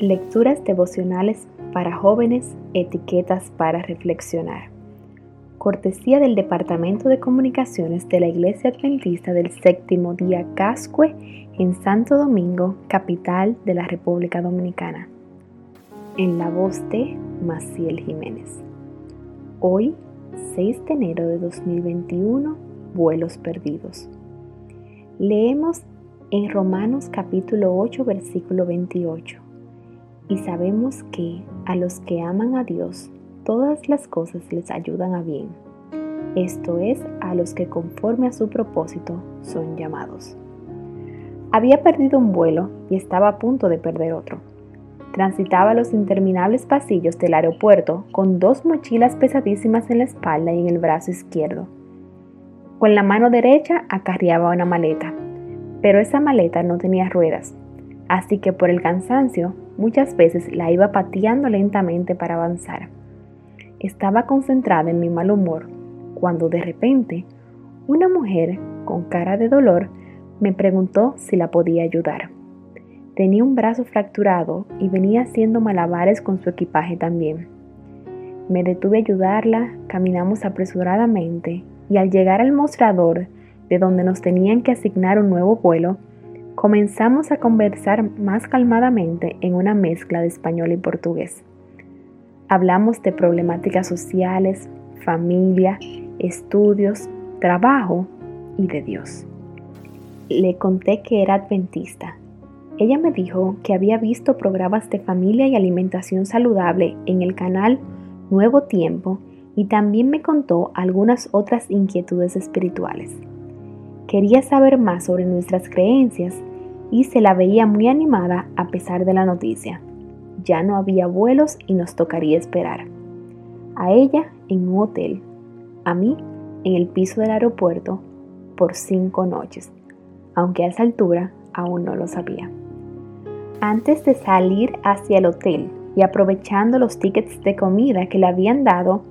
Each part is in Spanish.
Lecturas devocionales para jóvenes, etiquetas para reflexionar. Cortesía del Departamento de Comunicaciones de la Iglesia Adventista del Séptimo Día Cascue en Santo Domingo, capital de la República Dominicana. En la voz de Maciel Jiménez. Hoy, 6 de enero de 2021, vuelos perdidos. Leemos en Romanos capítulo 8, versículo 28 y sabemos que a los que aman a Dios, todas las cosas les ayudan a bien. Esto es, a los que conforme a su propósito son llamados. Había perdido un vuelo y estaba a punto de perder otro. Transitaba los interminables pasillos del aeropuerto con dos mochilas pesadísimas en la espalda y en el brazo izquierdo. Con la mano derecha acarreaba una maleta, pero esa maleta no tenía ruedas, así que por el cansancio muchas veces la iba pateando lentamente para avanzar. Estaba concentrada en mi mal humor cuando de repente una mujer con cara de dolor me preguntó si la podía ayudar. Tenía un brazo fracturado y venía haciendo malabares con su equipaje también. Me detuve a ayudarla, caminamos apresuradamente y al llegar al mostrador de donde nos tenían que asignar un nuevo vuelo, Comenzamos a conversar más calmadamente en una mezcla de español y portugués. Hablamos de problemáticas sociales, familia, estudios, trabajo y de Dios. Le conté que era adventista. Ella me dijo que había visto programas de familia y alimentación saludable en el canal Nuevo Tiempo y también me contó algunas otras inquietudes espirituales. Quería saber más sobre nuestras creencias y se la veía muy animada a pesar de la noticia. Ya no había vuelos y nos tocaría esperar. A ella en un hotel, a mí en el piso del aeropuerto por cinco noches, aunque a esa altura aún no lo sabía. Antes de salir hacia el hotel y aprovechando los tickets de comida que le habían dado,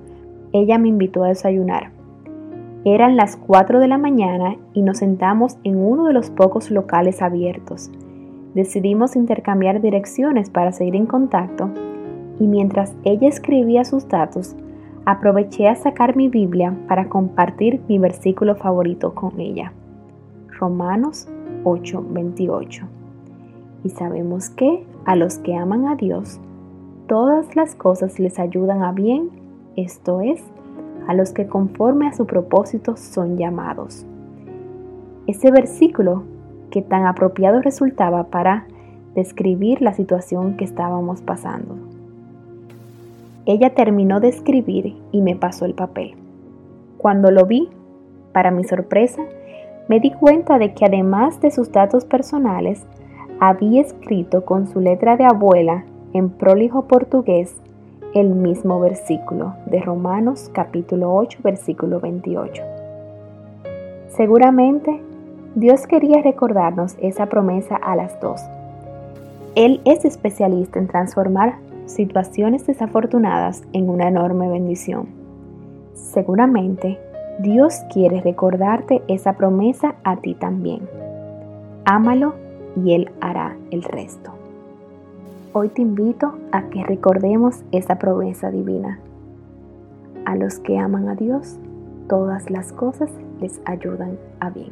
ella me invitó a desayunar. Eran las 4 de la mañana y nos sentamos en uno de los pocos locales abiertos. Decidimos intercambiar direcciones para seguir en contacto y mientras ella escribía sus datos, aproveché a sacar mi Biblia para compartir mi versículo favorito con ella. Romanos 8:28. Y sabemos que a los que aman a Dios, todas las cosas les ayudan a bien, esto es, a los que conforme a su propósito son llamados. Ese versículo que tan apropiado resultaba para describir la situación que estábamos pasando. Ella terminó de escribir y me pasó el papel. Cuando lo vi, para mi sorpresa, me di cuenta de que además de sus datos personales, había escrito con su letra de abuela en prolijo portugués el mismo versículo de Romanos capítulo 8 versículo 28. Seguramente Dios quería recordarnos esa promesa a las dos. Él es especialista en transformar situaciones desafortunadas en una enorme bendición. Seguramente Dios quiere recordarte esa promesa a ti también. Ámalo y Él hará el resto. Hoy te invito a que recordemos esa promesa divina. A los que aman a Dios, todas las cosas les ayudan a bien.